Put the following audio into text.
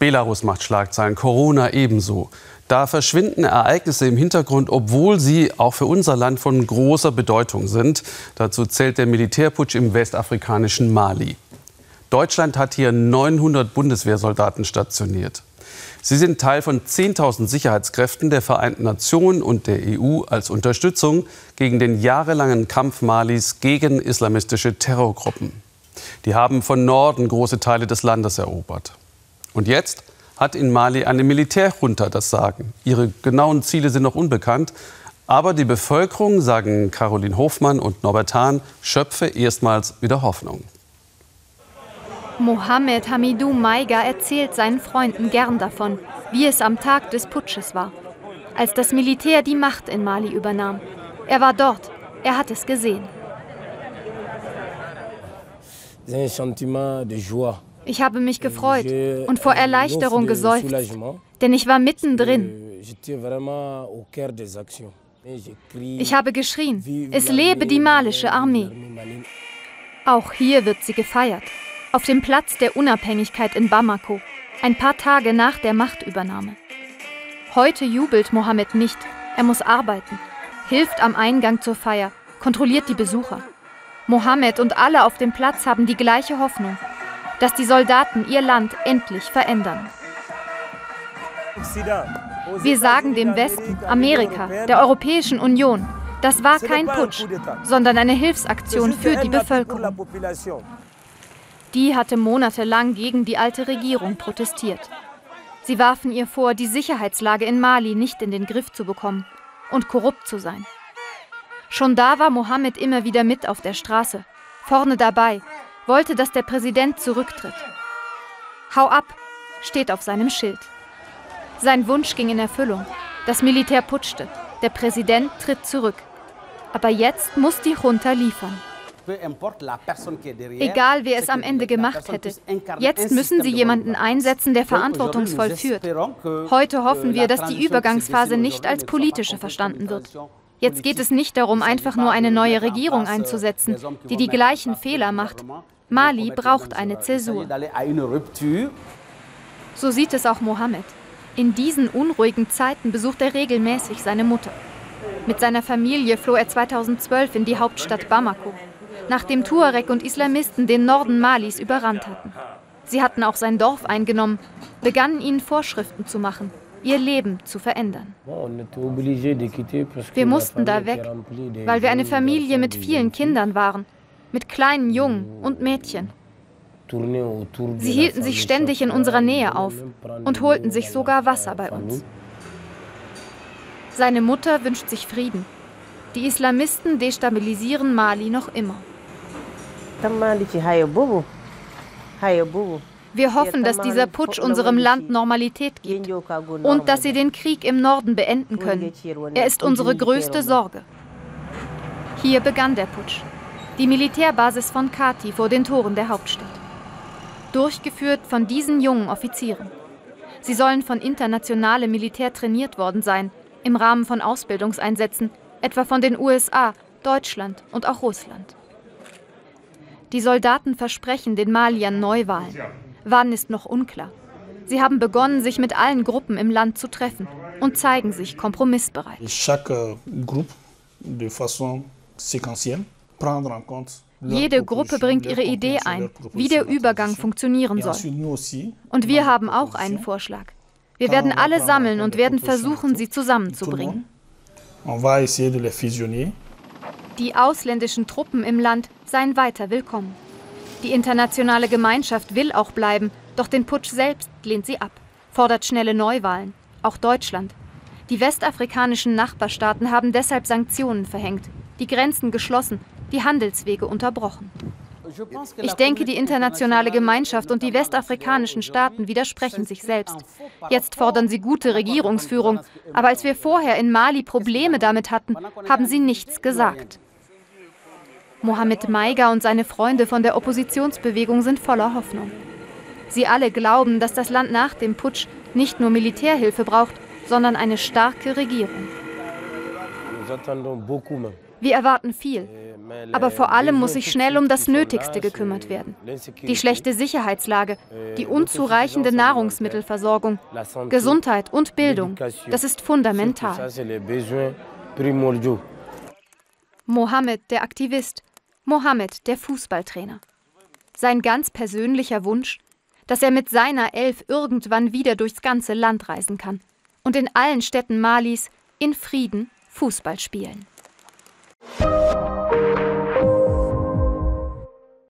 Belarus macht Schlagzeilen, Corona ebenso. Da verschwinden Ereignisse im Hintergrund, obwohl sie auch für unser Land von großer Bedeutung sind. Dazu zählt der Militärputsch im westafrikanischen Mali. Deutschland hat hier 900 Bundeswehrsoldaten stationiert. Sie sind Teil von 10.000 Sicherheitskräften der Vereinten Nationen und der EU als Unterstützung gegen den jahrelangen Kampf Malis gegen islamistische Terrorgruppen. Die haben von Norden große Teile des Landes erobert. Und jetzt hat in Mali eine Militärjunta das Sagen. Ihre genauen Ziele sind noch unbekannt. Aber die Bevölkerung, sagen Caroline Hofmann und Norbert Hahn, schöpfe erstmals wieder Hoffnung. Mohammed Hamidou Maiga erzählt seinen Freunden gern davon, wie es am Tag des Putsches war, als das Militär die Macht in Mali übernahm. Er war dort, er hat es gesehen. Ich habe mich gefreut und vor Erleichterung geseufzt, denn ich war mittendrin. Ich habe geschrien, es lebe die malische Armee. Auch hier wird sie gefeiert, auf dem Platz der Unabhängigkeit in Bamako, ein paar Tage nach der Machtübernahme. Heute jubelt Mohammed nicht, er muss arbeiten, hilft am Eingang zur Feier, kontrolliert die Besucher. Mohammed und alle auf dem Platz haben die gleiche Hoffnung, dass die Soldaten ihr Land endlich verändern. Wir sagen dem Westen, Amerika, der Europäischen Union, das war kein Putsch, sondern eine Hilfsaktion für die Bevölkerung. Die hatte monatelang gegen die alte Regierung protestiert. Sie warfen ihr vor, die Sicherheitslage in Mali nicht in den Griff zu bekommen und korrupt zu sein. Schon da war Mohammed immer wieder mit auf der Straße, vorne dabei, wollte, dass der Präsident zurücktritt. Hau ab, steht auf seinem Schild. Sein Wunsch ging in Erfüllung. Das Militär putschte. Der Präsident tritt zurück. Aber jetzt muss die Junta liefern. Egal, wer es am Ende gemacht hätte. Jetzt müssen sie jemanden einsetzen, der verantwortungsvoll führt. Heute hoffen wir, dass die Übergangsphase nicht als politische verstanden wird. Jetzt geht es nicht darum, einfach nur eine neue Regierung einzusetzen, die die gleichen Fehler macht. Mali braucht eine Zäsur. So sieht es auch Mohammed. In diesen unruhigen Zeiten besucht er regelmäßig seine Mutter. Mit seiner Familie floh er 2012 in die Hauptstadt Bamako, nachdem Tuareg und Islamisten den Norden Malis überrannt hatten. Sie hatten auch sein Dorf eingenommen, begannen ihnen Vorschriften zu machen ihr Leben zu verändern. Wir mussten da weg, weil wir eine Familie mit vielen Kindern waren, mit kleinen Jungen und Mädchen. Sie hielten sich ständig in unserer Nähe auf und holten sich sogar Wasser bei uns. Seine Mutter wünscht sich Frieden. Die Islamisten destabilisieren Mali noch immer. Wir hoffen, dass dieser Putsch unserem Land Normalität gibt und dass sie den Krieg im Norden beenden können. Er ist unsere größte Sorge. Hier begann der Putsch. Die Militärbasis von Kati vor den Toren der Hauptstadt. Durchgeführt von diesen jungen Offizieren. Sie sollen von internationalem Militär trainiert worden sein, im Rahmen von Ausbildungseinsätzen, etwa von den USA, Deutschland und auch Russland. Die Soldaten versprechen den Maliern Neuwahlen. Wann ist noch unklar. Sie haben begonnen, sich mit allen Gruppen im Land zu treffen und zeigen sich kompromissbereit. Jede Gruppe bringt ihre Idee ein, wie der Übergang funktionieren soll. Und wir haben auch einen Vorschlag. Wir werden alle sammeln und werden versuchen, sie zusammenzubringen. Die ausländischen Truppen im Land seien weiter willkommen. Die internationale Gemeinschaft will auch bleiben, doch den Putsch selbst lehnt sie ab, fordert schnelle Neuwahlen, auch Deutschland. Die westafrikanischen Nachbarstaaten haben deshalb Sanktionen verhängt, die Grenzen geschlossen, die Handelswege unterbrochen. Ich denke, die internationale Gemeinschaft und die westafrikanischen Staaten widersprechen sich selbst. Jetzt fordern sie gute Regierungsführung, aber als wir vorher in Mali Probleme damit hatten, haben sie nichts gesagt. Mohammed Maiga und seine Freunde von der Oppositionsbewegung sind voller Hoffnung. Sie alle glauben, dass das Land nach dem Putsch nicht nur Militärhilfe braucht, sondern eine starke Regierung. Wir erwarten viel. Aber vor allem muss sich schnell um das Nötigste gekümmert werden. Die schlechte Sicherheitslage, die unzureichende Nahrungsmittelversorgung, Gesundheit und Bildung, das ist fundamental. Mohammed, der Aktivist, Mohammed, der Fußballtrainer. Sein ganz persönlicher Wunsch, dass er mit seiner Elf irgendwann wieder durchs ganze Land reisen kann und in allen Städten Malis in Frieden Fußball spielen.